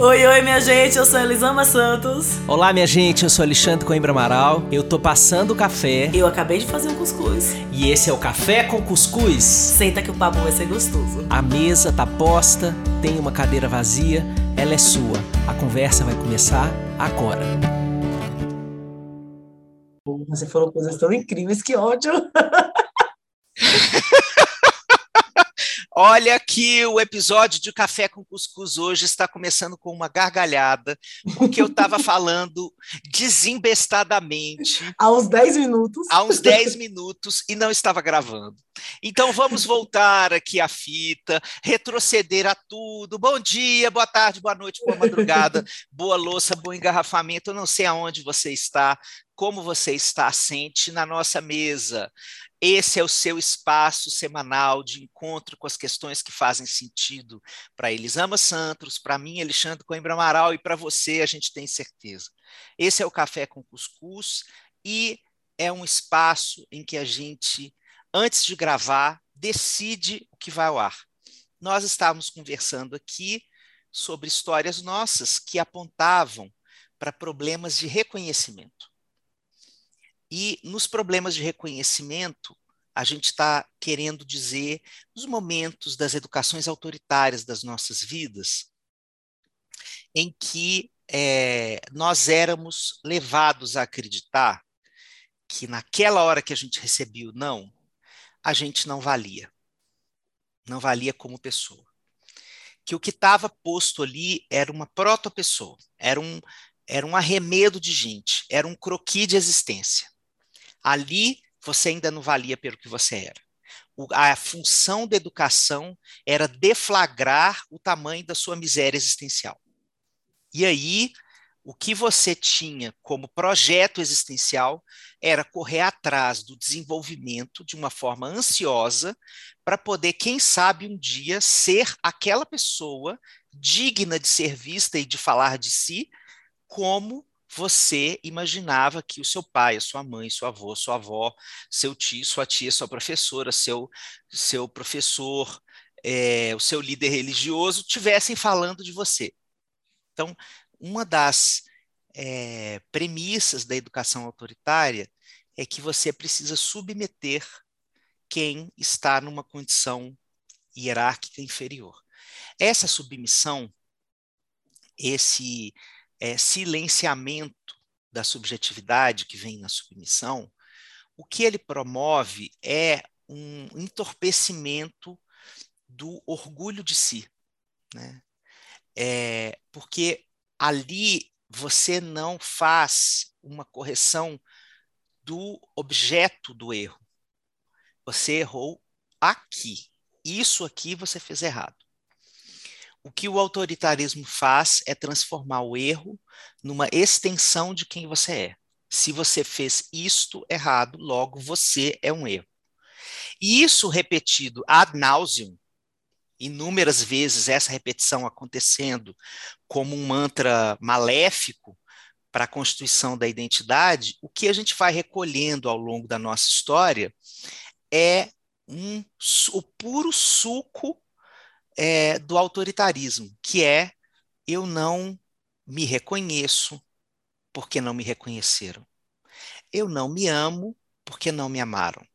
Oi, oi, minha gente, eu sou Elisama Santos. Olá, minha gente, eu sou Alexandre Coimbra Amaral. Eu tô passando o café. Eu acabei de fazer um cuscuz. E esse é o Café com Cuscuz. Senta que o papo vai ser gostoso. A mesa tá posta, tem uma cadeira vazia, ela é sua. A conversa vai começar agora. Você falou coisas tão incríveis, que ódio. Olha que o episódio de Café com Cuscuz hoje está começando com uma gargalhada, porque eu estava falando desembestadamente. Há uns 10 minutos. Há uns 10 minutos e não estava gravando. Então vamos voltar aqui à fita, retroceder a tudo. Bom dia, boa tarde, boa noite, boa madrugada, boa louça, bom engarrafamento. Eu não sei aonde você está, como você está, sente na nossa mesa. Esse é o seu espaço semanal de encontro com as questões que fazem sentido para Elisama Santos, para mim, Alexandre Coimbra Amaral, e para você, a gente tem certeza. Esse é o Café com Cuscuz e é um espaço em que a gente, antes de gravar, decide o que vai ao ar. Nós estávamos conversando aqui sobre histórias nossas que apontavam para problemas de reconhecimento. E nos problemas de reconhecimento, a gente está querendo dizer os momentos das educações autoritárias das nossas vidas, em que é, nós éramos levados a acreditar que naquela hora que a gente recebia o não, a gente não valia. Não valia como pessoa. Que o que estava posto ali era uma proto-pessoa, era um, era um arremedo de gente, era um croqui de existência. Ali você ainda não valia pelo que você era. O, a função da educação era deflagrar o tamanho da sua miséria existencial. E aí, o que você tinha como projeto existencial era correr atrás do desenvolvimento de uma forma ansiosa para poder, quem sabe, um dia ser aquela pessoa digna de ser vista e de falar de si como você imaginava que o seu pai, a sua mãe, seu avô, sua avó, seu tio, sua tia, sua professora, seu, seu professor, é, o seu líder religioso tivessem falando de você. Então, uma das é, premissas da educação autoritária é que você precisa submeter quem está numa condição hierárquica inferior. Essa submissão, esse é, silenciamento da subjetividade que vem na submissão, o que ele promove é um entorpecimento do orgulho de si. Né? É, porque ali você não faz uma correção do objeto do erro. Você errou aqui. Isso aqui você fez errado. O que o autoritarismo faz é transformar o erro numa extensão de quem você é. Se você fez isto errado, logo você é um erro. E isso repetido ad nauseum, inúmeras vezes essa repetição acontecendo como um mantra maléfico para a constituição da identidade, o que a gente vai recolhendo ao longo da nossa história é um, o puro suco é, do autoritarismo, que é eu não me reconheço porque não me reconheceram. Eu não me amo porque não me amaram.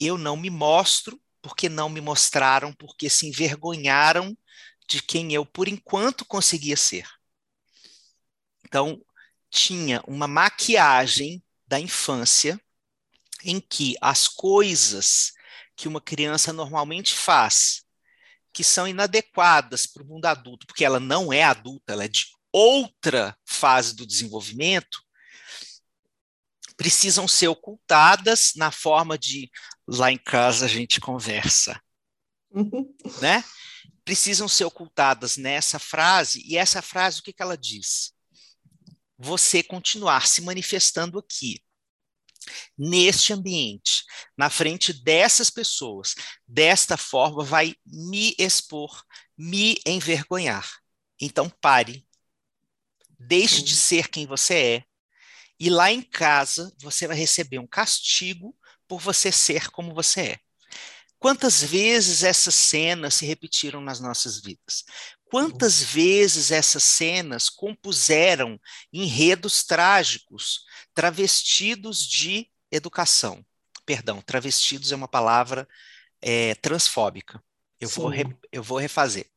Eu não me mostro porque não me mostraram, porque se envergonharam de quem eu, por enquanto, conseguia ser. Então, tinha uma maquiagem da infância em que as coisas que uma criança normalmente faz que são inadequadas para o mundo adulto, porque ela não é adulta, ela é de outra fase do desenvolvimento, precisam ser ocultadas na forma de lá em casa a gente conversa, né? Precisam ser ocultadas nessa frase e essa frase o que, que ela diz? Você continuar se manifestando aqui neste ambiente, na frente dessas pessoas, desta forma, vai me expor, me envergonhar. Então pare, deixe de ser quem você é, e lá em casa você vai receber um castigo por você ser como você é. Quantas vezes essas cenas se repetiram nas nossas vidas? Quantas vezes essas cenas compuseram enredos trágicos, travestidos de educação? Perdão, travestidos é uma palavra é, transfóbica. Eu vou, re, eu vou refazer.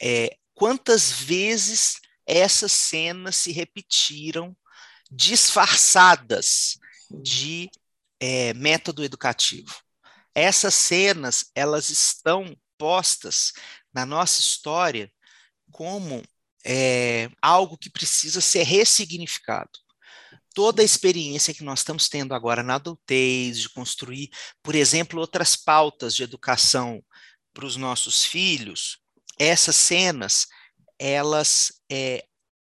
É, quantas vezes essas cenas se repetiram disfarçadas de é, método educativo? Essas cenas, elas estão postas na nossa história como é, algo que precisa ser ressignificado. Toda a experiência que nós estamos tendo agora na adultez, de construir, por exemplo, outras pautas de educação para os nossos filhos, essas cenas, elas, é,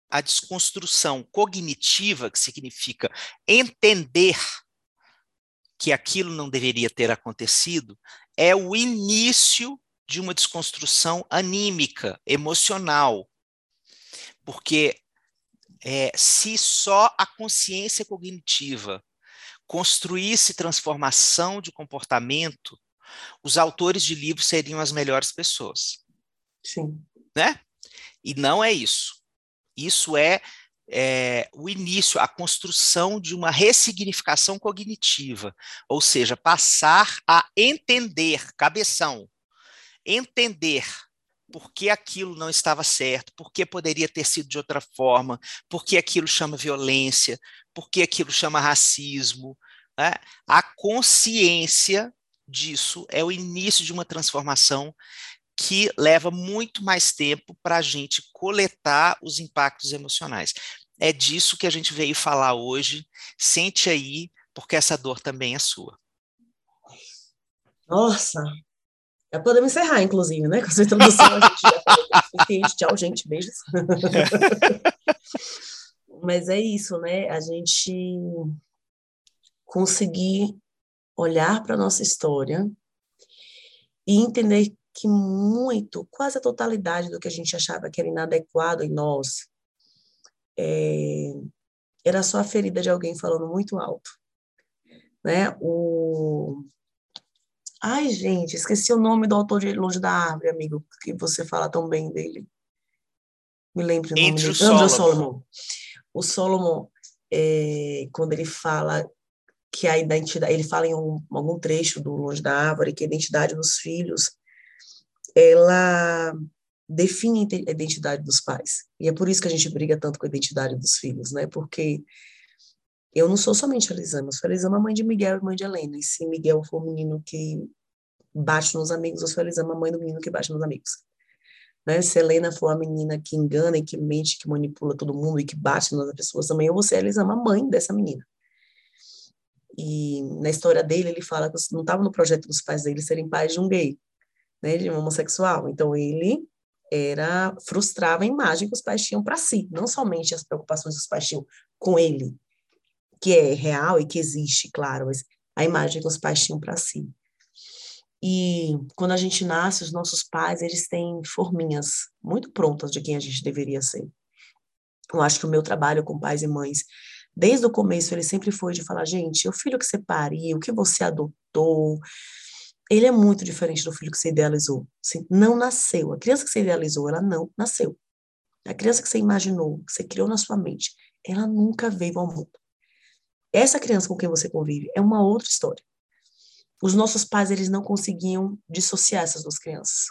a desconstrução cognitiva, que significa entender que aquilo não deveria ter acontecido, é o início de uma desconstrução anímica, emocional. Porque é, se só a consciência cognitiva construísse transformação de comportamento, os autores de livros seriam as melhores pessoas. Sim. Né? E não é isso. Isso é, é, o início, a construção de uma ressignificação cognitiva, ou seja, passar a entender, cabeção, entender por que aquilo não estava certo, por que poderia ter sido de outra forma, por que aquilo chama violência, por que aquilo chama racismo. Né? A consciência disso é o início de uma transformação que leva muito mais tempo para a gente coletar os impactos emocionais. É disso que a gente veio falar hoje. Sente aí, porque essa dor também é sua. Nossa, já podemos encerrar, inclusive, né? Com essa introdução, a gente já falou Tchau, gente, beijos. Mas é isso, né? A gente conseguir olhar para a nossa história e entender que muito, quase a totalidade do que a gente achava que era inadequado em nós, é, era só a ferida de alguém falando muito alto. Né? O, Ai, gente, esqueci o nome do autor de Longe da Árvore, amigo, que você fala tão bem dele. Me lembre o nome Andrew dele. Solomon. Solomon. O Solomon, é, quando ele fala que a identidade, ele fala em um, algum trecho do Longe da Árvore que a identidade dos filhos, ela define a identidade dos pais. E é por isso que a gente briga tanto com a identidade dos filhos, né? Porque eu não sou somente a Elisama, eu sou a Elisama mãe de Miguel e mãe de Helena. E se Miguel for o menino que bate nos amigos, eu sou a Elisama mãe do menino que bate nos amigos. Né? Se Helena for a menina que engana e que mente, que manipula todo mundo e que bate nas pessoas também, eu vou ser a Elisama mãe dessa menina. E na história dele, ele fala que não estava no projeto dos pais dele serem pais de um gay, né, de um homossexual. Então ele era frustrava a imagem que os pais tinham para si, não somente as preocupações que os pais tinham com ele, que é real e que existe, claro, mas a imagem que os pais tinham para si. E quando a gente nasce, os nossos pais, eles têm forminhas muito prontas de quem a gente deveria ser. Eu acho que o meu trabalho com pais e mães, desde o começo, ele sempre foi de falar, gente, o filho que você pariu, o que você adotou, ele é muito diferente do filho que você idealizou. Você não nasceu. A criança que você idealizou, ela não nasceu. A criança que você imaginou, que você criou na sua mente, ela nunca veio ao mundo. Essa criança com quem você convive é uma outra história. Os nossos pais, eles não conseguiam dissociar essas duas crianças.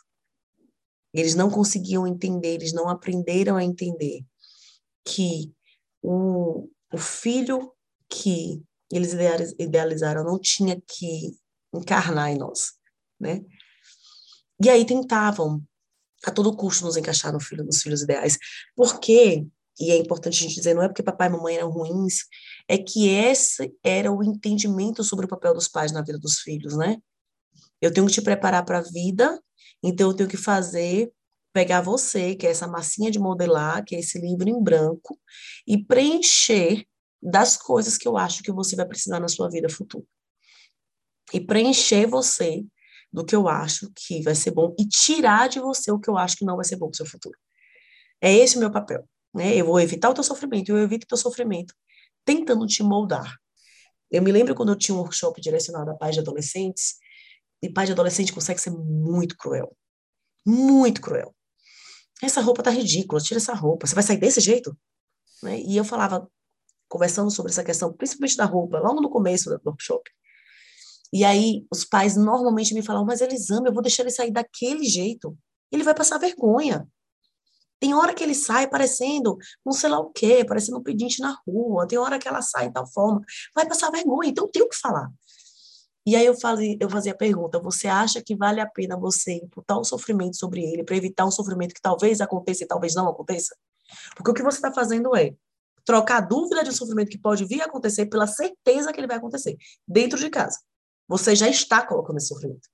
Eles não conseguiam entender, eles não aprenderam a entender que o, o filho que eles idealizaram não tinha que encarnar em nós, né? E aí tentavam a todo custo nos encaixar no filho, nos filhos ideais. Porque, e é importante a gente dizer, não é porque papai e mamãe eram ruins, é que esse era o entendimento sobre o papel dos pais na vida dos filhos, né? Eu tenho que te preparar para a vida, então eu tenho que fazer, pegar você, que é essa massinha de modelar, que é esse livro em branco, e preencher das coisas que eu acho que você vai precisar na sua vida futura. E preencher você do que eu acho que vai ser bom e tirar de você o que eu acho que não vai ser bom para o seu futuro. É esse o meu papel. Né? Eu vou evitar o teu sofrimento, eu evito o teu sofrimento tentando te moldar. Eu me lembro quando eu tinha um workshop direcionado a pais de adolescentes, e pai de adolescente consegue ser muito cruel. Muito cruel. essa roupa tá ridícula, tira essa roupa, você vai sair desse jeito? Né? E eu falava, conversando sobre essa questão, principalmente da roupa, logo no começo do workshop. E aí os pais normalmente me falavam, mas Elisama, eu vou deixar ele sair daquele jeito. Ele vai passar vergonha. Tem hora que ele sai parecendo não sei lá o quê, parecendo um pedinte na rua. Tem hora que ela sai de tal forma. Vai passar vergonha, então tem o que falar. E aí eu fazia, eu fazia a pergunta: você acha que vale a pena você imputar o sofrimento sobre ele para evitar um sofrimento que talvez aconteça e talvez não aconteça? Porque o que você está fazendo é trocar a dúvida de um sofrimento que pode vir a acontecer pela certeza que ele vai acontecer dentro de casa. Você já está colocando esse sofrimento.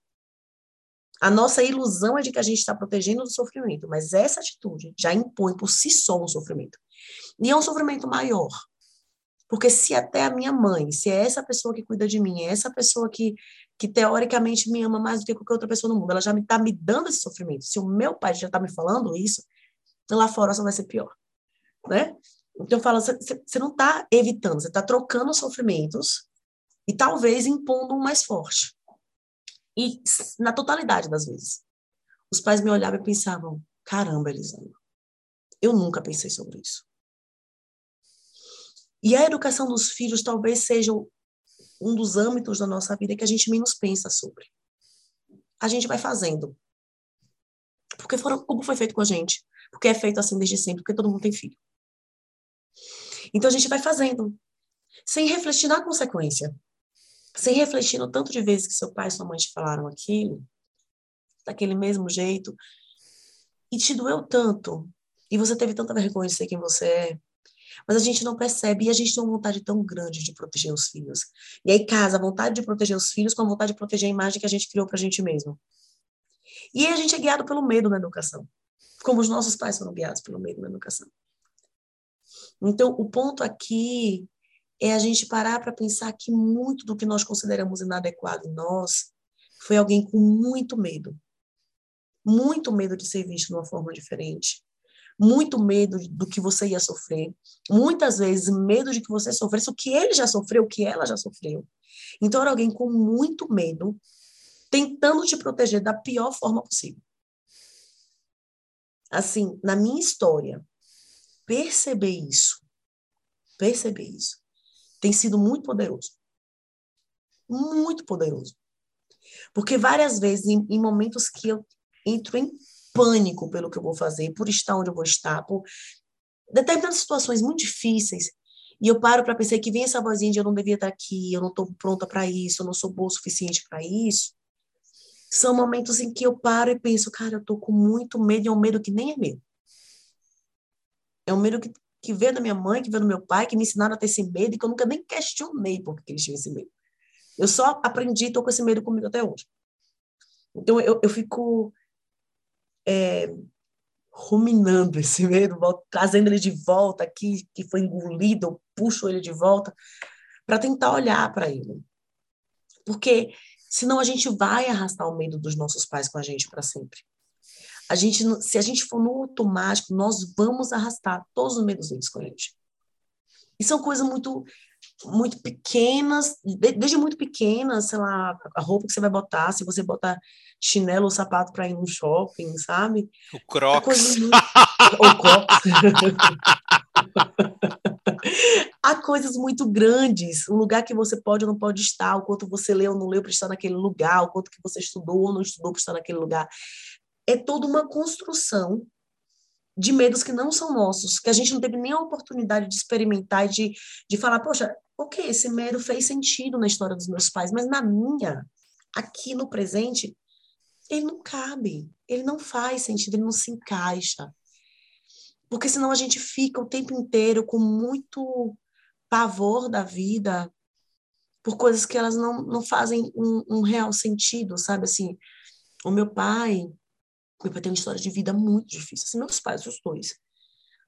A nossa ilusão é de que a gente está protegendo do sofrimento, mas essa atitude já impõe por si só um sofrimento. E é um sofrimento maior. Porque se até a minha mãe, se é essa pessoa que cuida de mim, é essa pessoa que, que teoricamente me ama mais do que qualquer outra pessoa no mundo, ela já está me, tá me dando esse sofrimento. Se o meu pai já está me falando isso, lá fora só vai ser pior. Né? Então eu falo, você não está evitando, você está trocando sofrimentos e talvez impondo um mais forte. E na totalidade das vezes, os pais me olhavam e pensavam: caramba, Elisandra, eu nunca pensei sobre isso. E a educação dos filhos talvez seja um dos âmbitos da nossa vida que a gente menos pensa sobre. A gente vai fazendo. Porque foram, como foi feito com a gente? Porque é feito assim desde sempre, porque todo mundo tem filho. Então a gente vai fazendo, sem refletir na consequência sem refletir no tanto de vezes que seu pai e sua mãe te falaram aquilo, daquele mesmo jeito, e te doeu tanto, e você teve tanta vergonha de ser quem você é, mas a gente não percebe, e a gente tem uma vontade tão grande de proteger os filhos. E aí casa a vontade de proteger os filhos com a vontade de proteger a imagem que a gente criou para a gente mesmo. E aí a gente é guiado pelo medo na educação, como os nossos pais foram guiados pelo medo na educação. Então, o ponto aqui é a gente parar para pensar que muito do que nós consideramos inadequado em nós foi alguém com muito medo. Muito medo de ser visto de uma forma diferente. Muito medo do que você ia sofrer. Muitas vezes, medo de que você sofresse o que ele já sofreu, o que ela já sofreu. Então, era alguém com muito medo, tentando te proteger da pior forma possível. Assim, na minha história, perceber isso, perceber isso, tem sido muito poderoso. Muito poderoso. Porque várias vezes, em, em momentos que eu entro em pânico pelo que eu vou fazer, por estar onde eu vou estar, por determinadas situações muito difíceis, e eu paro para pensar que vem essa vozinha de eu não devia estar aqui, eu não estou pronta para isso, eu não sou boa o suficiente para isso. São momentos em que eu paro e penso, cara, eu estou com muito medo, e é um medo que nem é medo. É um medo que que veio da minha mãe, que veio do meu pai, que me ensinaram a ter esse medo e que eu nunca nem questionei por que eles tinham esse medo. Eu só aprendi e estou com esse medo comigo até hoje. Então, eu, eu fico é, ruminando esse medo, trazendo ele de volta aqui, que foi engolido, eu puxo ele de volta, para tentar olhar para ele. Porque senão a gente vai arrastar o medo dos nossos pais com a gente para sempre a gente, se a gente for no automático, nós vamos arrastar todos os medos a gente. E são coisas muito muito pequenas, desde muito pequenas, sei lá, a roupa que você vai botar, se você botar chinelo ou sapato para ir no shopping, sabe? O Crocs. Muito... o Crocs. Há coisas muito grandes, o lugar que você pode ou não pode estar, o quanto você leu ou não leu para estar naquele lugar, o quanto que você estudou ou não estudou para estar naquele lugar é toda uma construção de medos que não são nossos, que a gente não teve nem a oportunidade de experimentar e de, de falar, poxa, ok, esse medo fez sentido na história dos meus pais, mas na minha, aqui no presente, ele não cabe, ele não faz sentido, ele não se encaixa. Porque senão a gente fica o tempo inteiro com muito pavor da vida por coisas que elas não, não fazem um, um real sentido, sabe? Assim, o meu pai, meu pai tem uma história de vida muito difícil. Assim, meus pais, os dois.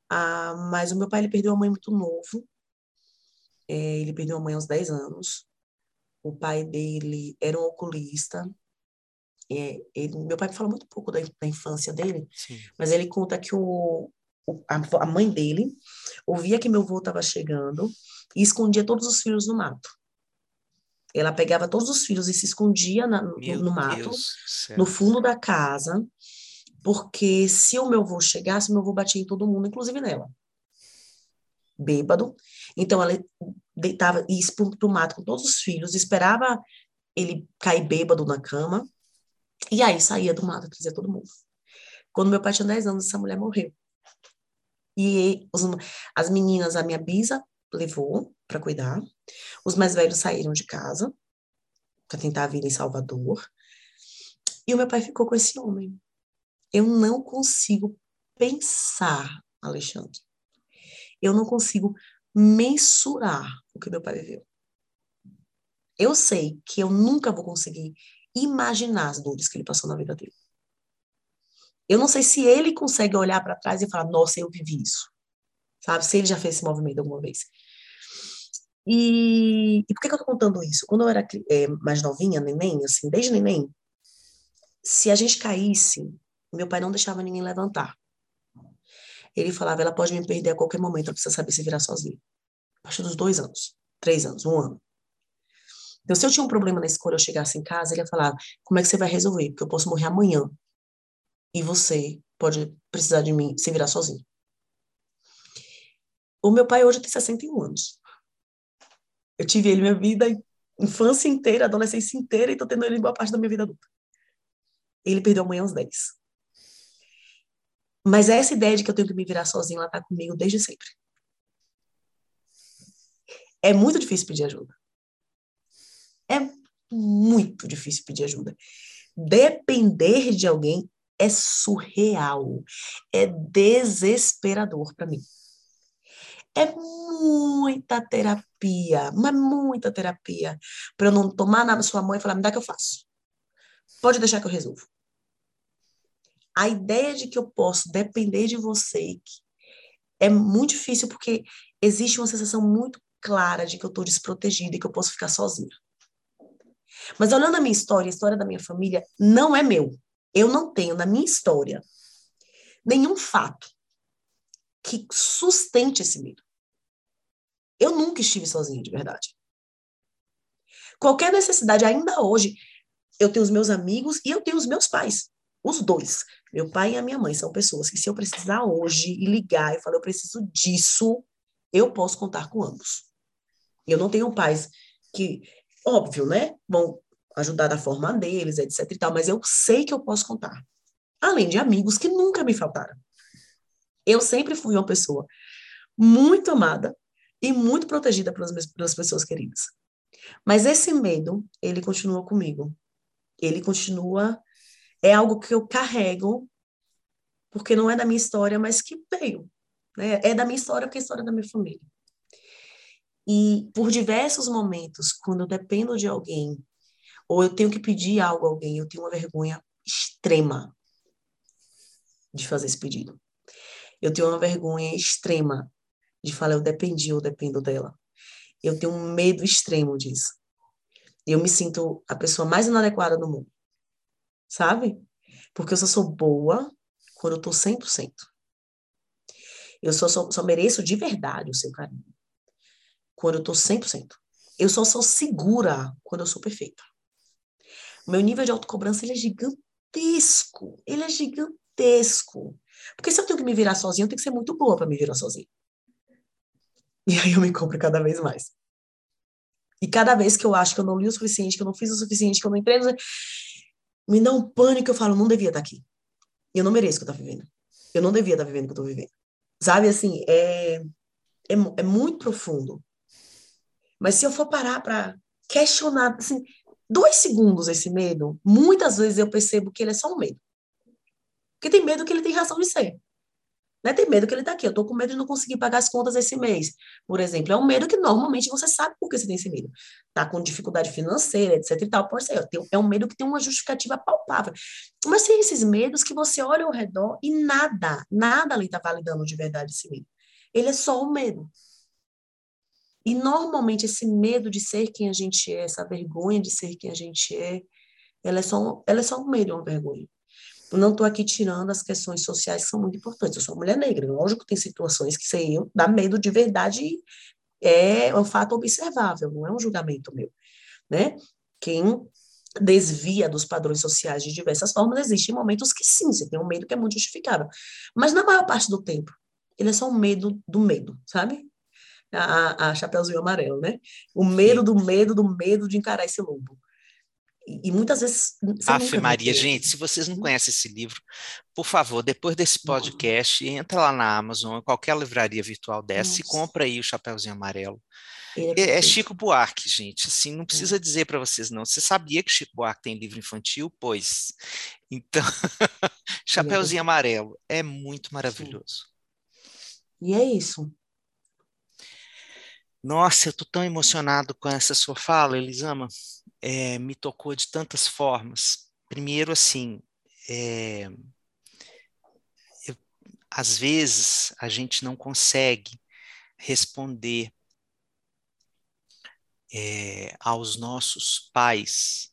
Ah, mas o meu pai ele perdeu a mãe muito novo. É, ele perdeu a mãe aos 10 anos. O pai dele era um oculista. É, ele, meu pai fala muito pouco da, da infância dele, Sim. mas ele conta que o, o a, a, mãe dele ouvia que meu avô estava chegando e escondia todos os filhos no mato. Ela pegava todos os filhos e se escondia na, no, no, mato, no fundo da casa, porque se o meu avô chegasse, o meu avô batia em todo mundo, inclusive nela. Bêbado. Então, ela deitava, ia para o mato com todos os filhos, esperava ele cair bêbado na cama, e aí saía do mato, trazia todo mundo. Quando meu pai tinha 10 anos, essa mulher morreu. E os, as meninas, a minha bisa levou para cuidar. Os mais velhos saíram de casa para tentar vida em Salvador. E o meu pai ficou com esse homem. Eu não consigo pensar, Alexandre. Eu não consigo mensurar o que meu pai viveu. Eu sei que eu nunca vou conseguir imaginar as dores que ele passou na vida dele. Eu não sei se ele consegue olhar para trás e falar, nossa, eu vivi isso. Sabe? Se ele já fez esse movimento alguma vez. E, e por que, que eu tô contando isso? Quando eu era é, mais novinha, neném, assim, desde neném, se a gente caísse, meu pai não deixava ninguém levantar. Ele falava, ela pode me perder a qualquer momento, ela precisa saber se virar sozinha. A partir dos dois anos, três anos, um ano. Então, se eu tinha um problema na escola, eu chegasse em casa, ele ia falar, como é que você vai resolver? Porque eu posso morrer amanhã e você pode precisar de mim se virar sozinho. O meu pai hoje tem 61 anos. Eu tive ele minha vida, infância inteira, adolescência inteira, e tô tendo ele boa parte da minha vida adulta. Ele perdeu amanhã aos 10. Mas essa ideia de que eu tenho que me virar sozinho, ela tá comigo desde sempre. É muito difícil pedir ajuda. É muito difícil pedir ajuda. Depender de alguém é surreal, é desesperador para mim. É muita terapia, mas muita terapia, para eu não tomar na sua mão e falar, me dá que eu faço. Pode deixar que eu resolvo. A ideia de que eu posso depender de você é muito difícil porque existe uma sensação muito clara de que eu estou desprotegida e que eu posso ficar sozinha. Mas olhando a minha história, a história da minha família, não é meu. Eu não tenho na minha história nenhum fato que sustente esse medo. Eu nunca estive sozinha, de verdade. Qualquer necessidade, ainda hoje, eu tenho os meus amigos e eu tenho os meus pais. Os dois. Meu pai e a minha mãe são pessoas que, se eu precisar hoje e ligar e falar, eu preciso disso, eu posso contar com ambos. Eu não tenho pais que, óbvio, né? Vão ajudar da forma deles, etc e tal, mas eu sei que eu posso contar. Além de amigos que nunca me faltaram. Eu sempre fui uma pessoa muito amada e muito protegida pelas, pelas pessoas queridas. Mas esse medo, ele continua comigo. Ele continua é algo que eu carrego porque não é da minha história, mas que veio, né? É da minha história porque é a história da minha família. E por diversos momentos, quando eu dependo de alguém ou eu tenho que pedir algo a alguém, eu tenho uma vergonha extrema de fazer esse pedido. Eu tenho uma vergonha extrema de falar eu dependi ou dependo dela. Eu tenho um medo extremo disso. Eu me sinto a pessoa mais inadequada do mundo. Sabe? Porque eu só sou boa quando eu tô 100%. Eu só, só, só mereço de verdade o seu carinho. Quando eu tô 100%. Eu só sou segura quando eu sou perfeita. Meu nível de autocobrança ele é gigantesco. Ele é gigantesco. Porque se eu tenho que me virar sozinha, eu tenho que ser muito boa para me virar sozinha. E aí eu me compro cada vez mais. E cada vez que eu acho que eu não li o suficiente, que eu não fiz o suficiente, que eu não entrei, me dá um pânico, eu falo, não devia estar aqui. Eu não mereço o que eu estou vivendo. Eu não devia estar vivendo o que eu estou vivendo. Sabe, assim, é, é, é muito profundo. Mas se eu for parar para questionar, assim, dois segundos esse medo, muitas vezes eu percebo que ele é só um medo. Porque tem medo que ele tem razão de ser. Né? Tem medo que ele está aqui. Eu estou com medo de não conseguir pagar as contas esse mês, por exemplo. É um medo que normalmente você sabe por que você tem esse medo. Está com dificuldade financeira, etc. e tal. Pode ser. É um medo que tem uma justificativa palpável. Mas tem esses medos que você olha ao redor e nada, nada ali está validando de verdade esse medo. Ele é só um medo. E normalmente esse medo de ser quem a gente é, essa vergonha de ser quem a gente é, ela é só ela é só um medo, uma vergonha. Não estou aqui tirando as questões sociais que são muito importantes. Eu sou mulher negra, lógico que tem situações que sei eu dá medo de verdade é um fato observável, não é um julgamento meu, né? Quem desvia dos padrões sociais de diversas formas, existem momentos que sim, você tem um medo que é muito justificável. Mas na maior parte do tempo, ele é só um medo do medo, sabe? A, a Chapeuzinho Amarelo, né? O medo do medo do medo de encarar esse lobo. E, muitas vezes. Ave Maria, gente, se vocês não conhecem esse livro, por favor, depois desse podcast, entra lá na Amazon, qualquer livraria virtual dessa, Nossa. e compra aí o Chapeuzinho Amarelo. É, é, é Chico Buarque, gente. Assim, não precisa é. dizer para vocês, não. Você sabia que Chico Buarque tem livro infantil? Pois. Então, Chapeuzinho Amarelo é muito maravilhoso. E é isso. Nossa, eu tô tão emocionado com essa sua fala, Elisama. É, me tocou de tantas formas. Primeiro, assim, é, eu, às vezes a gente não consegue responder é, aos nossos pais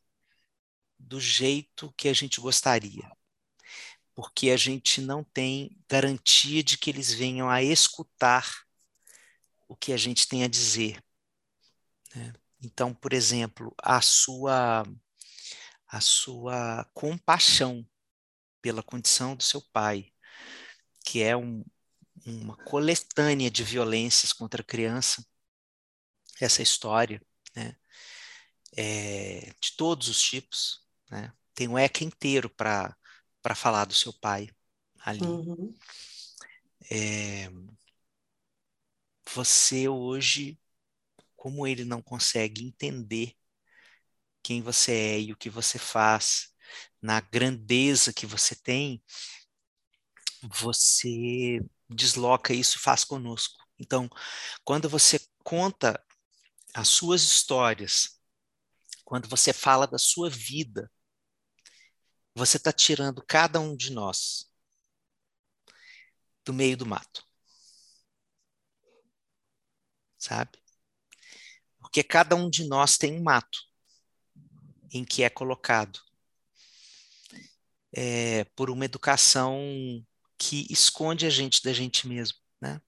do jeito que a gente gostaria, porque a gente não tem garantia de que eles venham a escutar o que a gente tem a dizer. Né? Então, por exemplo, a sua a sua compaixão pela condição do seu pai, que é um, uma coletânea de violências contra a criança, essa história, né? É, de todos os tipos, né? Tem um ECA inteiro para falar do seu pai ali. Uhum. É, você hoje, como ele não consegue entender quem você é e o que você faz, na grandeza que você tem, você desloca isso e faz conosco. Então, quando você conta as suas histórias, quando você fala da sua vida, você está tirando cada um de nós do meio do mato. Sabe? Porque cada um de nós tem um mato em que é colocado é, por uma educação que esconde a gente da gente mesmo, né?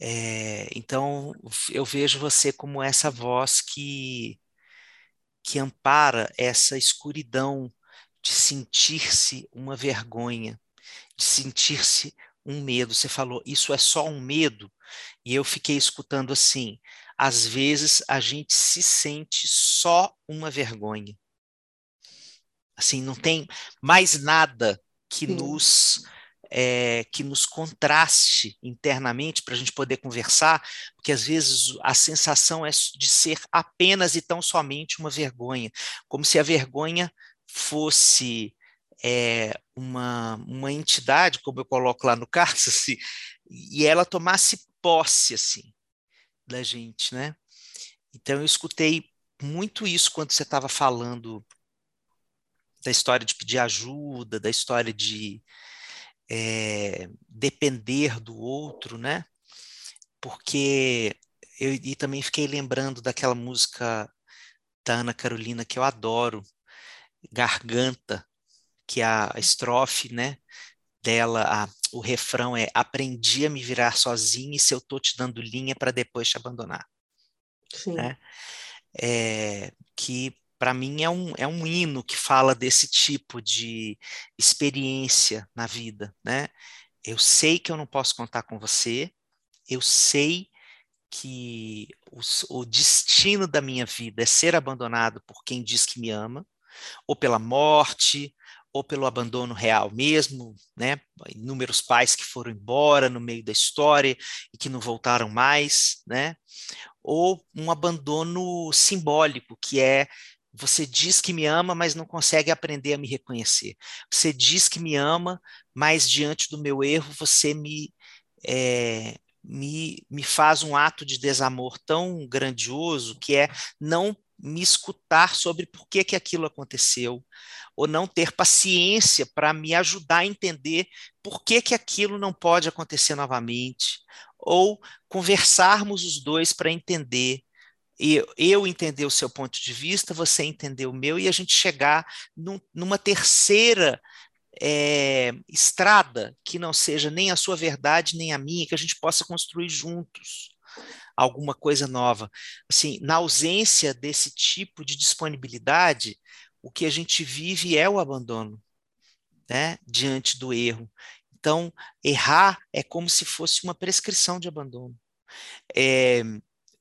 É, então, eu vejo você como essa voz que, que ampara essa escuridão de sentir-se uma vergonha, de sentir-se um medo. Você falou, isso é só um medo? E eu fiquei escutando assim: às vezes a gente se sente só uma vergonha. Assim, não tem mais nada que Sim. nos é, que nos contraste internamente para a gente poder conversar, porque às vezes a sensação é de ser apenas e tão somente uma vergonha, como se a vergonha fosse é, uma, uma entidade, como eu coloco lá no caso, assim, e ela tomasse posse assim da gente, né? Então eu escutei muito isso quando você estava falando da história de pedir ajuda, da história de é, depender do outro, né? Porque eu e também fiquei lembrando daquela música da Ana Carolina que eu adoro, Garganta, que a estrofe, né? Dela, a, o refrão é aprendi a me virar sozinha e se eu tô te dando linha para depois te abandonar. Sim. Né? É, que para mim é um, é um hino que fala desse tipo de experiência na vida, né? Eu sei que eu não posso contar com você, eu sei que o, o destino da minha vida é ser abandonado por quem diz que me ama, ou pela morte, ou pelo abandono real mesmo, né? Inúmeros pais que foram embora no meio da história e que não voltaram mais, né? Ou um abandono simbólico, que é você diz que me ama, mas não consegue aprender a me reconhecer. Você diz que me ama, mas diante do meu erro você me, é, me, me faz um ato de desamor tão grandioso que é não me escutar sobre por que, que aquilo aconteceu, ou não ter paciência para me ajudar a entender por que, que aquilo não pode acontecer novamente, ou conversarmos os dois para entender eu, eu entender o seu ponto de vista, você entender o meu, e a gente chegar num, numa terceira é, estrada que não seja nem a sua verdade nem a minha, que a gente possa construir juntos. Alguma coisa nova. Assim, na ausência desse tipo de disponibilidade, o que a gente vive é o abandono, né, diante do erro. Então, errar é como se fosse uma prescrição de abandono. É,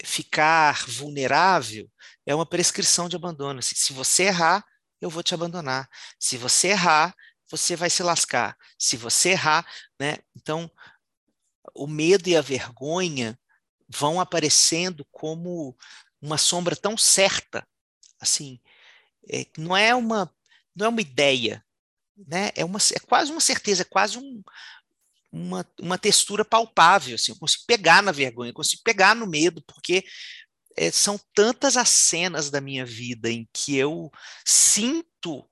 ficar vulnerável é uma prescrição de abandono. Se, se você errar, eu vou te abandonar. Se você errar, você vai se lascar. Se você errar, né? Então, o medo e a vergonha vão aparecendo como uma sombra tão certa, assim, é, não é uma não é uma ideia, né? É uma é quase uma certeza, é quase um, uma, uma textura palpável, assim, eu consigo pegar na vergonha, eu consigo pegar no medo, porque é, são tantas as cenas da minha vida em que eu sinto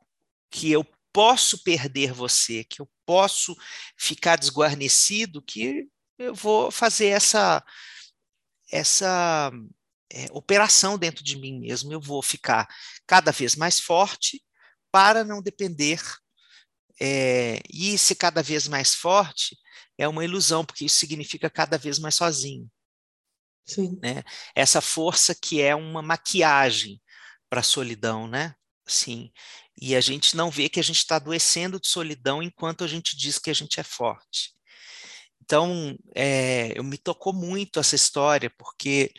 que eu posso perder você, que eu posso ficar desguarnecido, que eu vou fazer essa essa é, operação dentro de mim mesmo. Eu vou ficar cada vez mais forte para não depender. É, e ser cada vez mais forte é uma ilusão, porque isso significa cada vez mais sozinho. Sim. Né? Essa força que é uma maquiagem para a solidão, né? Sim. E a gente não vê que a gente está adoecendo de solidão enquanto a gente diz que a gente é forte. Então, é, eu me tocou muito essa história, porque,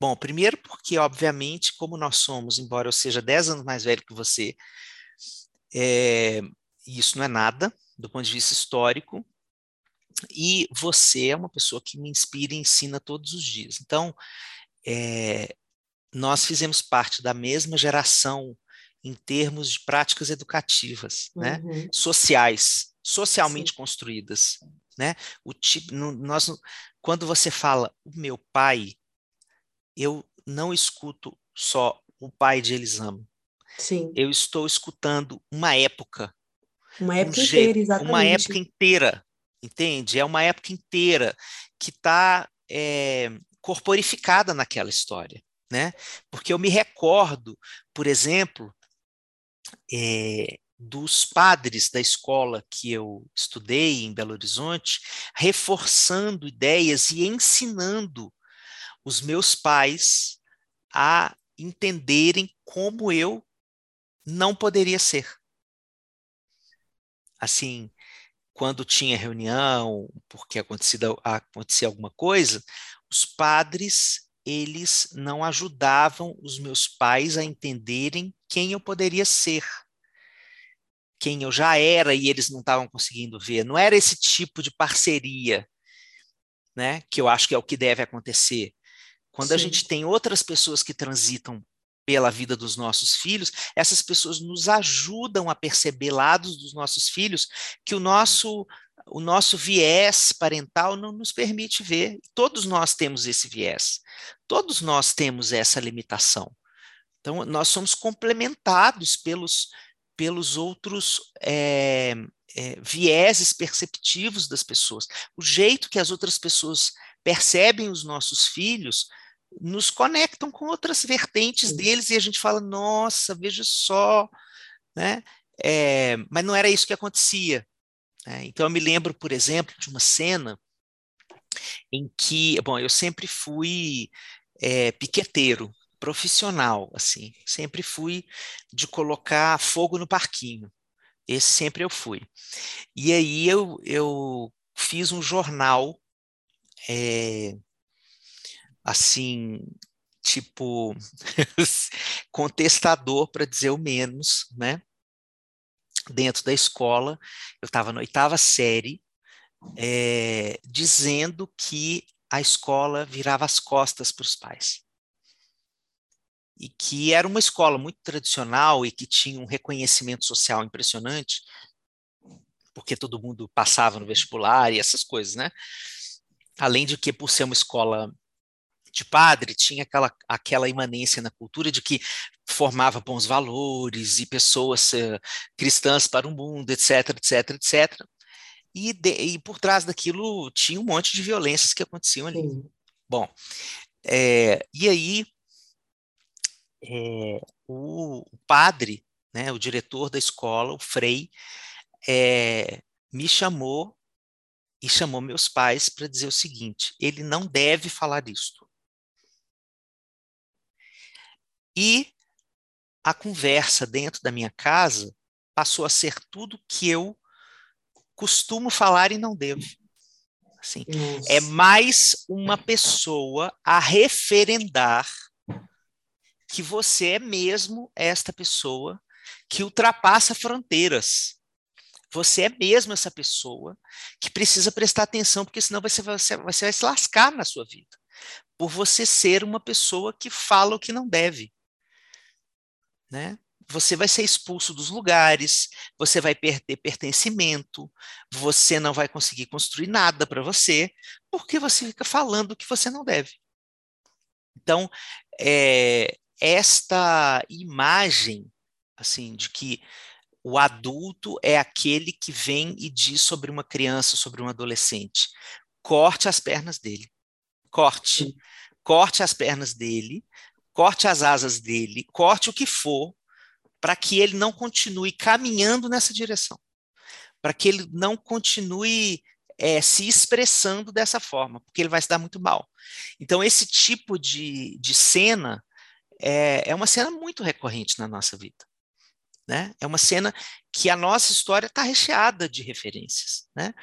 bom, primeiro porque, obviamente, como nós somos, embora eu seja 10 anos mais velho que você, é, isso não é nada do ponto de vista histórico, e você é uma pessoa que me inspira e ensina todos os dias. Então, é, nós fizemos parte da mesma geração em termos de práticas educativas, né, uhum. né, sociais, socialmente Sim. construídas. Né? O tipo, no, nós, quando você fala o meu pai, eu não escuto só o pai de Elisama. Sim. Eu estou escutando uma época. Uma época um inteira, exatamente. Uma época inteira, entende? É uma época inteira que está é, corporificada naquela história. Né? Porque eu me recordo, por exemplo, é, dos padres da escola que eu estudei em Belo Horizonte, reforçando ideias e ensinando os meus pais a entenderem como eu não poderia ser. Assim, quando tinha reunião, porque acontecia, alguma coisa, os padres eles não ajudavam os meus pais a entenderem quem eu poderia ser quem eu já era e eles não estavam conseguindo ver. Não era esse tipo de parceria, né? Que eu acho que é o que deve acontecer. Quando Sim. a gente tem outras pessoas que transitam pela vida dos nossos filhos, essas pessoas nos ajudam a perceber lados dos nossos filhos que o nosso o nosso viés parental não nos permite ver. Todos nós temos esse viés. Todos nós temos essa limitação. Então, nós somos complementados pelos pelos outros é, é, vieses perceptivos das pessoas. O jeito que as outras pessoas percebem os nossos filhos nos conectam com outras vertentes Sim. deles e a gente fala, nossa, veja só, né? É, mas não era isso que acontecia. Né? Então eu me lembro, por exemplo, de uma cena em que, bom, eu sempre fui é, piqueteiro, profissional, assim. Sempre fui de colocar fogo no parquinho. Esse sempre eu fui. E aí eu, eu fiz um jornal, é, assim, tipo, contestador, para dizer o menos, né? Dentro da escola, eu estava na oitava série, é, dizendo que a escola virava as costas para os pais e que era uma escola muito tradicional e que tinha um reconhecimento social impressionante, porque todo mundo passava no vestibular e essas coisas, né? Além de que, por ser uma escola de padre, tinha aquela, aquela imanência na cultura de que formava bons valores e pessoas uh, cristãs para o mundo, etc, etc, etc. E, de, e, por trás daquilo tinha um monte de violências que aconteciam ali. Sim. Bom, é, e aí é, o, padre, né, o diretor da escola, o Frei, é, me chamou e chamou meus pais para dizer o seguinte: ele não deve falar isto. E a conversa dentro da minha casa passou a ser tudo que eu costumo falar e não devo. Assim, é mais uma pessoa a referendar que você é mesmo esta pessoa que ultrapassa fronteiras. Você é mesmo essa pessoa que precisa prestar atenção, porque senão você vai, você vai se lascar na sua vida. Por você ser uma pessoa que fala o que não deve. Né? Você vai ser expulso dos lugares, você vai perder pertencimento, você não vai conseguir construir nada para você, porque você fica falando o que você não deve. Então, é, esta imagem, assim, de que o adulto é aquele que vem e diz sobre uma criança, sobre um adolescente, corte as pernas dele, corte, Sim. corte as pernas dele, corte as asas dele, corte o que for, para que ele não continue caminhando nessa direção, para que ele não continue é, se expressando dessa forma, porque ele vai se dar muito mal. Então, esse tipo de, de cena é, é uma cena muito recorrente na nossa vida. Né? É uma cena que a nossa história está recheada de referências. Né?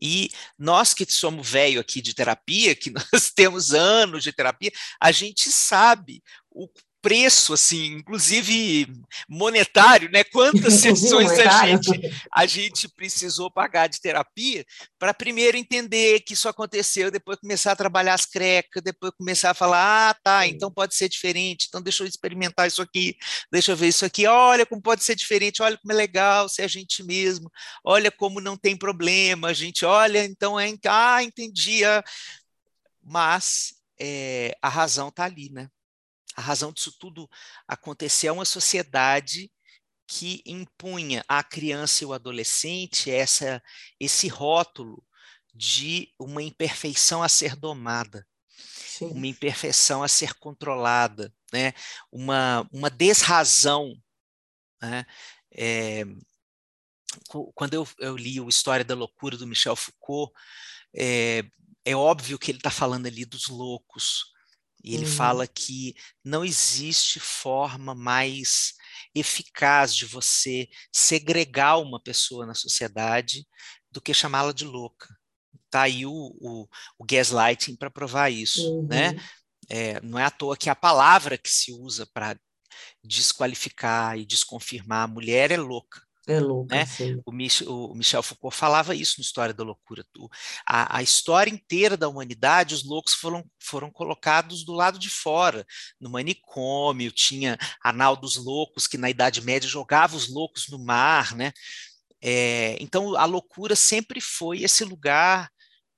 E nós que somos velho aqui de terapia, que nós temos anos de terapia, a gente sabe o preço, assim, inclusive monetário, né? Quantas sessões a gente, a gente precisou pagar de terapia para primeiro entender que isso aconteceu, depois começar a trabalhar as crecas, depois começar a falar, ah, tá, então pode ser diferente, então deixa eu experimentar isso aqui, deixa eu ver isso aqui, olha como pode ser diferente, olha como é legal ser a gente mesmo, olha como não tem problema, a gente olha, então é, ah, entendia, mas é, a razão está ali, né? A razão disso tudo acontecer é uma sociedade que impunha à criança e ao adolescente essa, esse rótulo de uma imperfeição a ser domada, Sim. uma imperfeição a ser controlada, né? uma, uma desrazão. Né? É, quando eu, eu, li o História da Loucura do Michel Foucault, é, é óbvio que ele está falando ali dos loucos, e ele uhum. fala que não existe forma mais eficaz de você segregar uma pessoa na sociedade do que chamá-la de louca. Está aí o, o, o gaslighting para provar isso. Né? Uhum. Né? É, não é à toa que a palavra que se usa para desqualificar e desconfirmar a mulher é louca. É louco, né? O, Mich o, Michel Foucault falava isso no História da Loucura. A, a, história inteira da humanidade, os loucos foram, foram colocados do lado de fora, no manicômio, tinha Anal dos Loucos, que na Idade Média jogava os loucos no mar, né? É, então, a loucura sempre foi esse lugar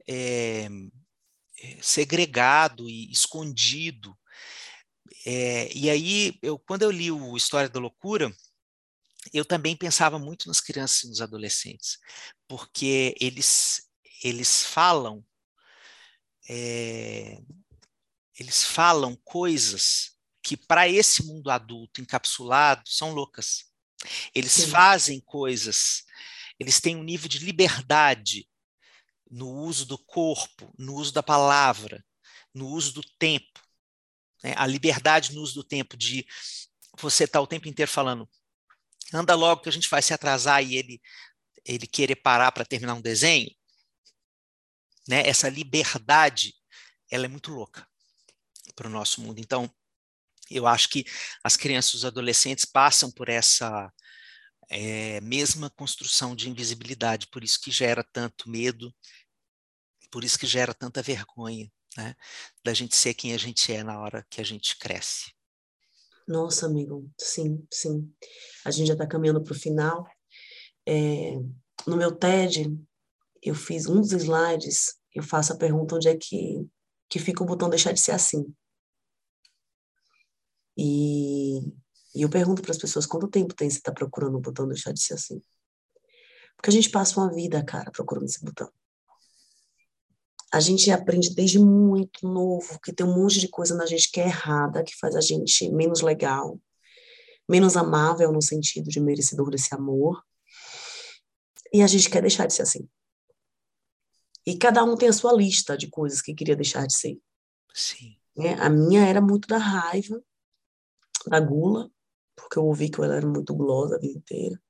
é, segregado e escondido. É, e aí, eu, quando eu li o História da Loucura, eu também pensava muito nas crianças e nos adolescentes, porque eles, eles falam é, eles falam coisas que para esse mundo adulto encapsulado são loucas. Eles Sim. fazem coisas, eles têm um nível de liberdade no uso do corpo, no uso da palavra, no uso do tempo. Né? A liberdade no uso do tempo de você estar tá o tempo inteiro falando anda logo que a gente vai se atrasar e ele, ele querer parar para terminar um desenho, né? Essa liberdade, ela é muito louca para o nosso mundo. Então, eu acho que as crianças e os adolescentes passam por essa é, mesma construção de invisibilidade, por isso que gera tanto medo, por isso que gera tanta vergonha, né? Da gente ser quem a gente é na hora que a gente cresce. Nossa, amigo, sim, sim. A gente já está caminhando para o final. É, no meu TED, eu fiz um dos slides, eu faço a pergunta onde é que, que fica o botão deixar de ser assim. E, e eu pergunto para as pessoas, quanto tempo tem você está procurando o botão deixar de ser assim? Porque a gente passa uma vida, cara, procurando esse botão a gente aprende desde muito novo que tem um monte de coisa na gente que é errada, que faz a gente menos legal, menos amável no sentido de merecedor desse amor. E a gente quer deixar de ser assim. E cada um tem a sua lista de coisas que queria deixar de ser. Sim. Né? A minha era muito da raiva, da gula, porque eu ouvi que eu era muito gulosa a vida inteira.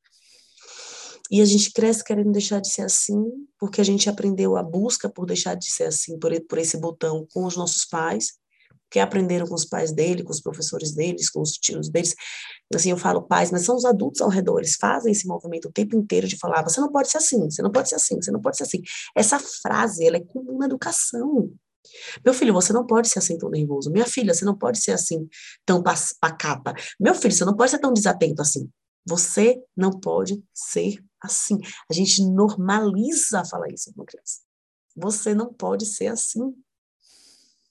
E a gente cresce querendo deixar de ser assim, porque a gente aprendeu a busca por deixar de ser assim, por, por esse botão com os nossos pais, que aprenderam com os pais dele, com os professores deles, com os tios deles. Assim, eu falo pais, mas são os adultos ao redor, eles fazem esse movimento o tempo inteiro de falar, você não pode ser assim, você não pode ser assim, você não pode ser assim. Essa frase, ela é comum na educação. Meu filho, você não pode ser assim tão nervoso. Minha filha, você não pode ser assim tão pacata. Meu filho, você não pode ser tão desatento assim. Você não pode ser assim. A gente normaliza falar isso para uma criança. Você não pode ser assim.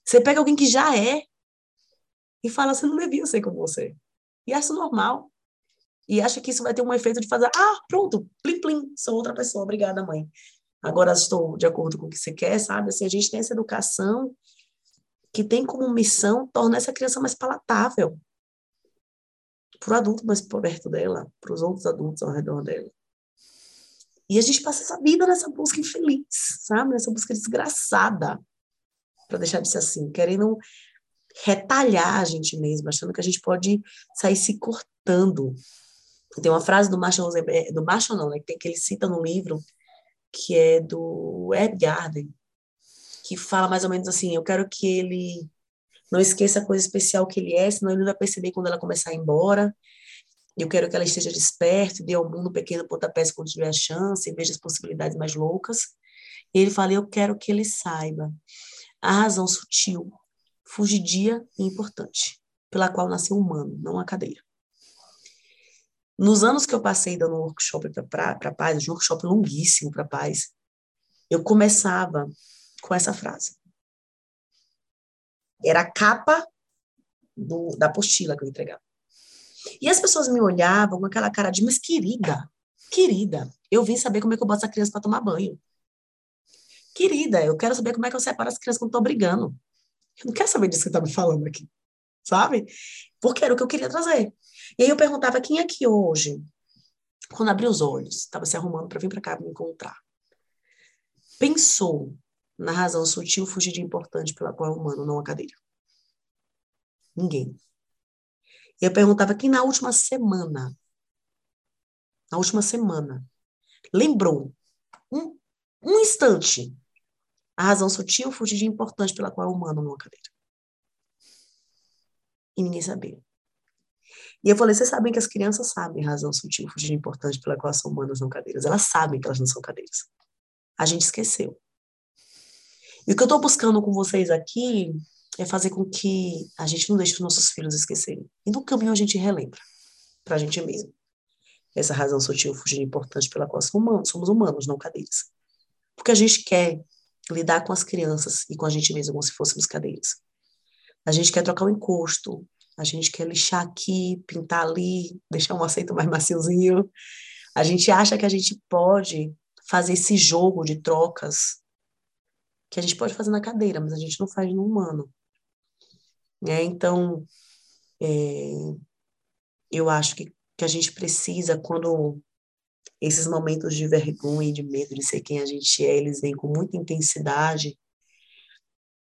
Você pega alguém que já é e fala, você não devia ser como você. E acha normal. E acha que isso vai ter um efeito de fazer, ah, pronto, plim, plim, sou outra pessoa, obrigada, mãe. Agora estou de acordo com o que você quer, sabe? Assim, a gente tem essa educação que tem como missão tornar essa criança mais palatável para o adulto mais perto dela, para os outros adultos ao redor dela. E a gente passa essa vida nessa busca infeliz, sabe? Nessa busca desgraçada para deixar de ser assim, querendo retalhar a gente mesmo, achando que a gente pode sair se cortando. Tem uma frase do Marshall, do Marshall não, né, que, tem, que ele cita no livro, que é do Ed Garden, que fala mais ou menos assim, eu quero que ele não esqueça a coisa especial que ele é, senão ele não vai perceber quando ela começar a ir embora. Eu quero que ela esteja desperta, dê ao mundo um pequeno pontapé quando tiver a chance, e veja as possibilidades mais loucas. E ele fala, eu quero que ele saiba a razão sutil, fugidia e importante, pela qual nasceu o humano, não a cadeira. Nos anos que eu passei dando um workshop para paz, um workshop longuíssimo para paz, eu começava com essa frase. Era a capa do, da apostila que eu entregava. E as pessoas me olhavam com aquela cara de, mas querida, querida, eu vim saber como é que eu boto essa criança para tomar banho. Querida, eu quero saber como é que eu separo as crianças quando estou brigando. Eu não quero saber disso que está me falando aqui, sabe? Porque era o que eu queria trazer. E aí eu perguntava quem é que hoje, quando abriu os olhos, estava se arrumando para vir para cá me encontrar, pensou na razão sutil fugir importante pela qual é humano, não a cadeira. Ninguém. E eu perguntava quem na última semana, na última semana, lembrou um, um instante a razão sutil fugir importante pela qual é humano não a cadeira. E ninguém sabia. E eu falei, vocês sabem que as crianças sabem a razão sutil fugir importante pela qual são humanas não cadeiras. Elas sabem que elas não são cadeiras. A gente esqueceu. E o que eu estou buscando com vocês aqui é fazer com que a gente não deixe os nossos filhos esquecerem. E no caminho a gente relembra para a gente mesmo. Essa razão sutil, fugir importante pela qual somos humanos, somos humanos, não cadeiras. Porque a gente quer lidar com as crianças e com a gente mesmo como se fôssemos cadeiras. A gente quer trocar o encosto, a gente quer lixar aqui, pintar ali, deixar um aceito mais maciozinho. A gente acha que a gente pode fazer esse jogo de trocas que a gente pode fazer na cadeira, mas a gente não faz no humano. Né? Então, é, eu acho que, que a gente precisa, quando esses momentos de vergonha e de medo de ser quem a gente é, eles vêm com muita intensidade,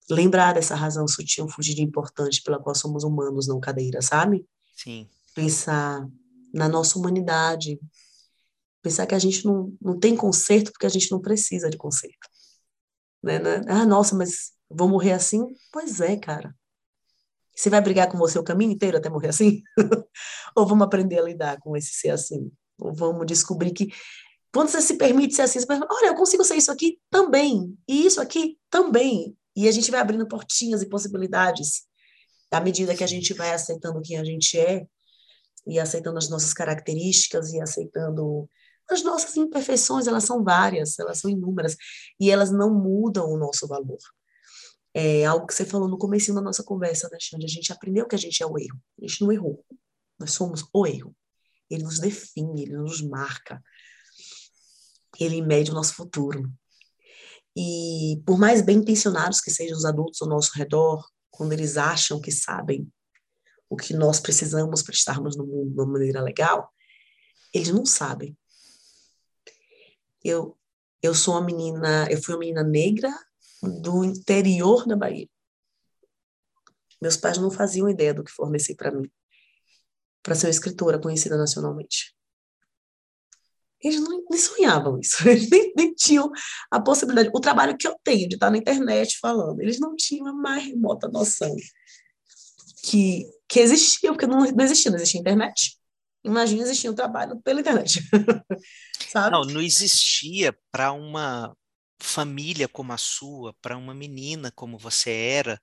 lembrar dessa razão sutil, fugir de importante pela qual somos humanos, não cadeira, sabe? Sim. Pensar na nossa humanidade, pensar que a gente não, não tem conserto porque a gente não precisa de conserto. Né? né? Ah, nossa, mas vou morrer assim? Pois é, cara. Você vai brigar com você o caminho inteiro até morrer assim? Ou vamos aprender a lidar com esse ser assim? Ou vamos descobrir que quando você se permite ser assim, você pergunta, olha, eu consigo ser isso aqui também, e isso aqui também. E a gente vai abrindo portinhas e possibilidades à medida que a gente vai aceitando quem a gente é, e aceitando as nossas características, e aceitando as nossas imperfeições, elas são várias, elas são inúmeras, e elas não mudam o nosso valor. É algo que você falou no começo da nossa conversa, né, Xande? A gente aprendeu que a gente é o erro. A gente não errou. Nós somos o erro. Ele nos define, ele nos marca. Ele mede o nosso futuro. E por mais bem intencionados que sejam os adultos ao nosso redor, quando eles acham que sabem o que nós precisamos para estarmos no mundo de uma maneira legal, eles não sabem. Eu Eu sou uma menina, eu fui uma menina negra do interior da Bahia. Meus pais não faziam ideia do que forneci para mim, para ser uma escritora conhecida nacionalmente. Eles não, nem sonhavam isso, eles nem, nem, tinham a possibilidade. O trabalho que eu tenho de estar na internet falando, eles não tinham a mais remota noção que, que existia, porque não, não existia, não existia internet. Imagina existir um trabalho pela internet. Não, não existia para uma família como a sua, para uma menina como você era,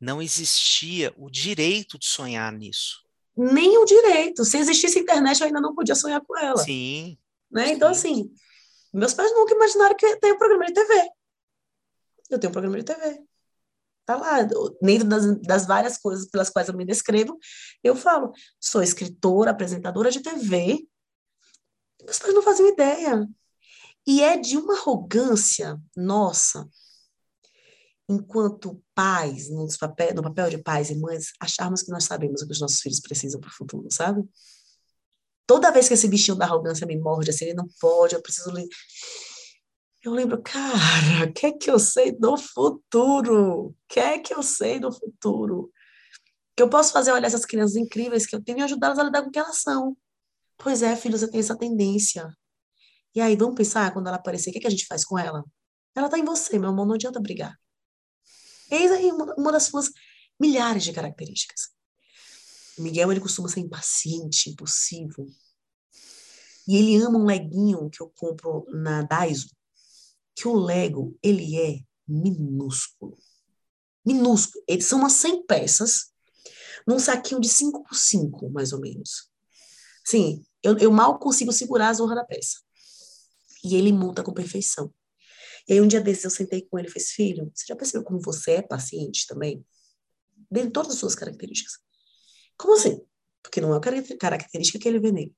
não existia o direito de sonhar nisso. Nem o direito. Se existisse internet, eu ainda não podia sonhar com ela. Sim. Né? Então, sim. Então, assim, meus pais nunca imaginaram que eu tenho um programa de TV. Eu tenho um programa de TV. Tá lá, dentro das, das várias coisas pelas quais eu me descrevo, eu falo, sou escritora, apresentadora de TV. Meus pais não faziam ideia. E é de uma arrogância nossa, enquanto pais, no papel, no papel de pais e mães, acharmos que nós sabemos o que os nossos filhos precisam para o futuro, sabe? Toda vez que esse bichinho da arrogância me morde, assim, ele não pode, eu preciso ler. Eu lembro, cara, o que é que eu sei do futuro? O que é que eu sei do futuro? Que eu posso fazer olhar essas crianças incríveis que eu tenho e ajudá-las a lidar com o que elas são. Pois é, filho, você tem essa tendência. E aí, vamos pensar, quando ela aparecer, o que, que a gente faz com ela? Ela está em você, meu amor, não adianta brigar. Eis aí uma das suas milhares de características. O Miguel, ele costuma ser impaciente, impulsivo. E ele ama um leguinho que eu compro na Daiso, que o Lego, ele é minúsculo. Minúsculo. Eles são umas 100 peças num saquinho de 5 por 5, mais ou menos. Sim, eu, eu mal consigo segurar a zorra da peça. E ele monta com perfeição. E aí um dia desses eu sentei com ele e falei, filho, você já percebeu como você é paciente também? Dentro de todas as suas características. Como assim? Porque não é uma característica que ele vê nele.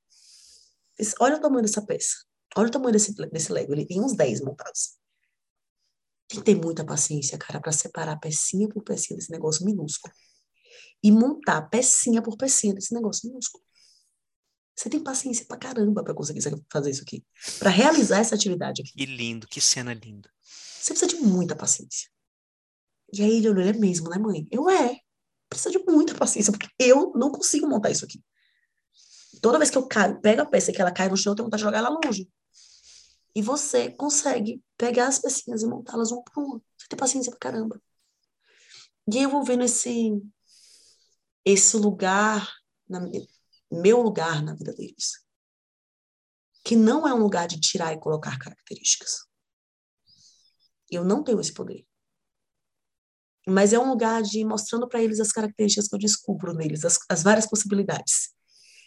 Disse, olha o tamanho dessa peça. Olha o tamanho desse, desse Lego. Ele tem uns 10 montados. Tem que ter muita paciência, cara, para separar pecinha por pecinha desse negócio minúsculo. E montar pecinha por pecinha desse negócio minúsculo. Você tem paciência pra caramba para conseguir fazer isso aqui. Para realizar essa atividade aqui. Que lindo, que cena linda. Você precisa de muita paciência. E aí ele olhou, é mesmo, né, mãe? Eu é. Precisa de muita paciência, porque eu não consigo montar isso aqui. Toda vez que eu caio, pego a peça que ela cai no chão, eu tenho vontade de jogar ela longe. E você consegue pegar as pecinhas e montá-las uma por uma. Você tem paciência pra caramba. E eu vou vendo esse, esse lugar na, meu lugar na vida deles. Que não é um lugar de tirar e colocar características. Eu não tenho esse poder. Mas é um lugar de ir mostrando para eles as características que eu descubro neles, as, as, várias possibilidades.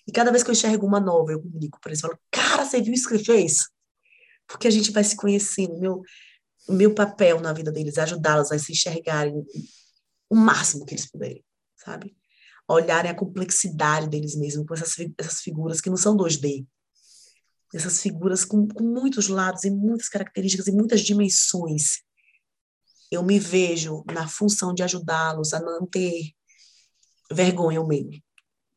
E cada vez que eu enxergo uma nova, eu comunico para eles, falo, cara, você viu isso que ele fez? Porque a gente vai se conhecendo. Meu, meu papel na vida deles é ajudá-los a se enxergarem o máximo que eles puderem, sabe? Olharem a complexidade deles mesmos, com essas, essas figuras que não são 2D. Essas figuras com, com muitos lados e muitas características e muitas dimensões. Eu me vejo na função de ajudá-los a não ter vergonha ao meio,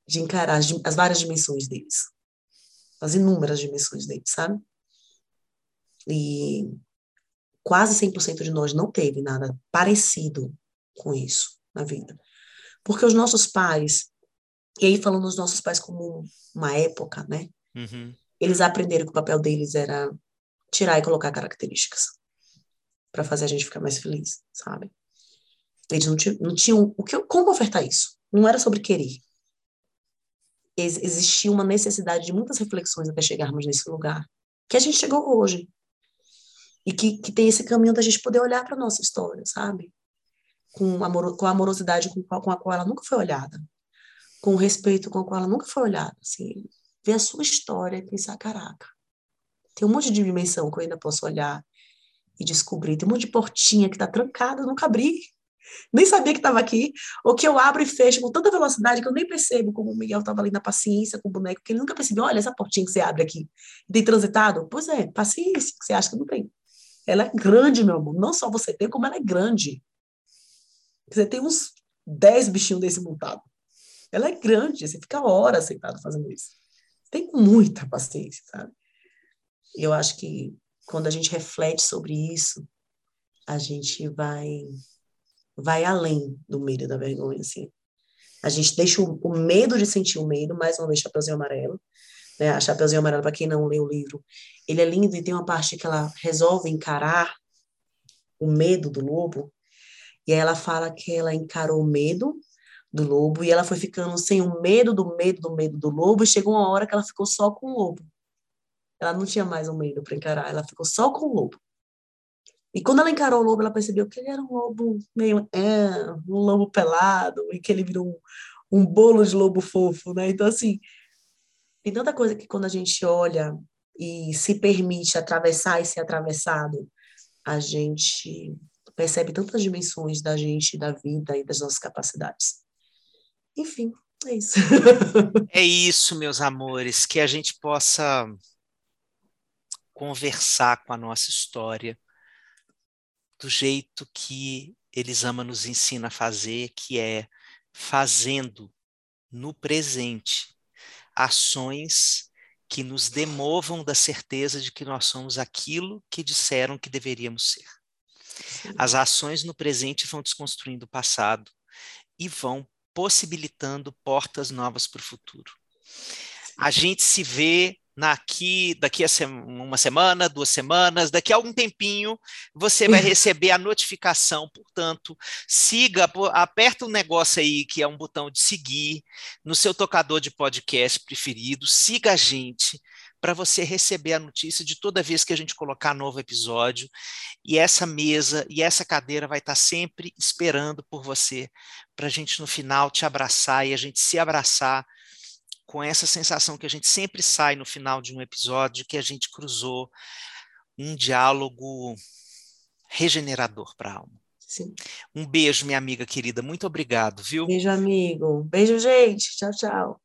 de encarar as, as várias dimensões deles, as inúmeras dimensões deles, sabe? E quase 100% de nós não teve nada parecido com isso na vida. Porque os nossos pais, e aí falando dos nossos pais como uma época, né? Uhum. Eles aprenderam que o papel deles era tirar e colocar características para fazer a gente ficar mais feliz, sabe? Eles não, tinham, não tinham o que, como ofertar isso. Não era sobre querer. Ex existia uma necessidade de muitas reflexões até chegarmos nesse lugar que a gente chegou hoje e que, que tem esse caminho da gente poder olhar para nossa história, sabe? Com, amor, com a amorosidade com, com a qual ela nunca foi olhada, com o respeito com o qual ela nunca foi olhada. Assim, ver a sua história e pensar, caraca, tem um monte de dimensão que eu ainda posso olhar e descobrir. Tem um monte de portinha que está trancada, eu nunca abri. Nem sabia que estava aqui, ou que eu abro e fecho com tanta velocidade que eu nem percebo como o Miguel estava ali na paciência com o boneco, que ele nunca percebeu. Olha essa portinha que você abre aqui. Tem transitado? Pois é, paciência, que você acha que não tem. Ela é grande, meu amor. Não só você tem, como ela é grande. Você tem uns 10 bichinhos desse montado. Ela é grande, você fica horas sentado fazendo isso. Tem muita paciência, sabe? Eu acho que quando a gente reflete sobre isso, a gente vai vai além do medo da vergonha, assim. A gente deixa o, o medo de sentir o medo, mais uma vez, Chapeuzinho Amarelo, né? A Chapeuzinho Amarelo, para quem não leu o livro, ele é lindo e tem uma parte que ela resolve encarar o medo do lobo, e aí ela fala que ela encarou o medo do lobo e ela foi ficando sem o medo do medo do medo do lobo, e chegou uma hora que ela ficou só com o lobo. Ela não tinha mais um medo para encarar, ela ficou só com o lobo. E quando ela encarou o lobo, ela percebeu que ele era um lobo meio. É, um lobo pelado, e que ele virou um, um bolo de lobo fofo, né? Então, assim, tem tanta coisa que quando a gente olha e se permite atravessar e ser atravessado, a gente percebe tantas dimensões da gente, da vida e das nossas capacidades. Enfim, é isso. é isso, meus amores, que a gente possa conversar com a nossa história do jeito que Elisama nos ensina a fazer, que é fazendo no presente ações que nos demovam da certeza de que nós somos aquilo que disseram que deveríamos ser. As ações no presente vão desconstruindo o passado e vão possibilitando portas novas para o futuro. A gente se vê Naqui, daqui a uma semana, duas semanas, daqui a algum tempinho, você vai receber a notificação. Portanto, siga, aperta um negócio aí que é um botão de seguir no seu tocador de podcast preferido, siga a gente para você receber a notícia de toda vez que a gente colocar novo episódio. E essa mesa e essa cadeira vai estar sempre esperando por você, para a gente no final te abraçar e a gente se abraçar com essa sensação que a gente sempre sai no final de um episódio que a gente cruzou um diálogo regenerador para a alma. Sim. Um beijo, minha amiga querida. Muito obrigado, viu? Beijo, amigo. Beijo, gente. Tchau, tchau.